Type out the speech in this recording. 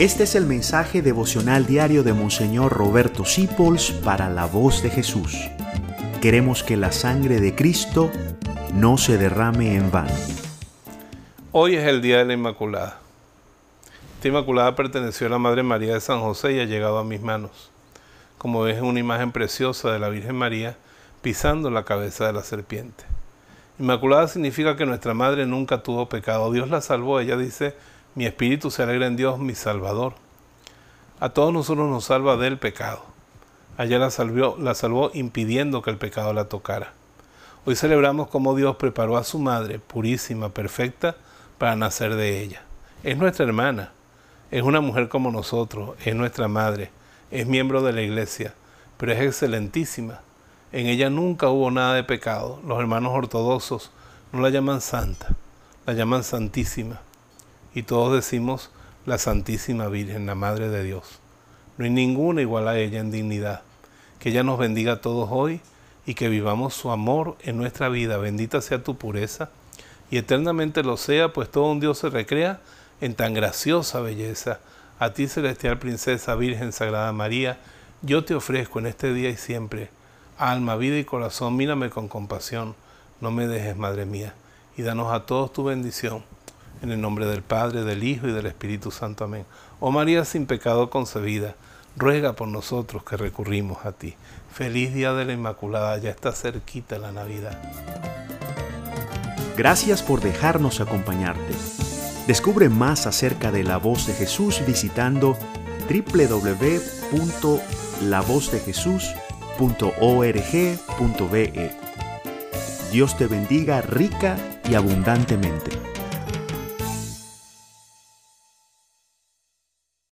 Este es el mensaje devocional diario de Monseñor Roberto Sipols para la voz de Jesús. Queremos que la sangre de Cristo no se derrame en vano. Hoy es el Día de la Inmaculada. Esta Inmaculada perteneció a la Madre María de San José y ha llegado a mis manos. Como ves, es una imagen preciosa de la Virgen María pisando la cabeza de la serpiente. Inmaculada significa que nuestra Madre nunca tuvo pecado. Dios la salvó. Ella dice, mi espíritu se alegra en Dios, mi Salvador. A todos nosotros nos salva del pecado. Allá la la salvó impidiendo que el pecado la tocara. Hoy celebramos cómo Dios preparó a su madre, purísima, perfecta, para nacer de ella. Es nuestra hermana, es una mujer como nosotros, es nuestra madre, es miembro de la iglesia, pero es excelentísima. En ella nunca hubo nada de pecado. Los hermanos ortodoxos no la llaman santa, la llaman santísima y todos decimos la Santísima Virgen, la Madre de Dios. No hay ninguna igual a ella en dignidad. Que ella nos bendiga a todos hoy y que vivamos su amor en nuestra vida. Bendita sea tu pureza y eternamente lo sea, pues todo un Dios se recrea en tan graciosa belleza. A ti, celestial princesa, Virgen Sagrada María, yo te ofrezco en este día y siempre, alma, vida y corazón, mírame con compasión, no me dejes, Madre mía, y danos a todos tu bendición en el nombre del Padre, del Hijo y del Espíritu Santo. Amén. Oh María sin pecado concebida, ruega por nosotros que recurrimos a ti. Feliz día de la Inmaculada, ya está cerquita la Navidad. Gracias por dejarnos acompañarte. Descubre más acerca de la voz de Jesús visitando www.lavozdejesús.org.be. Dios te bendiga rica y abundantemente.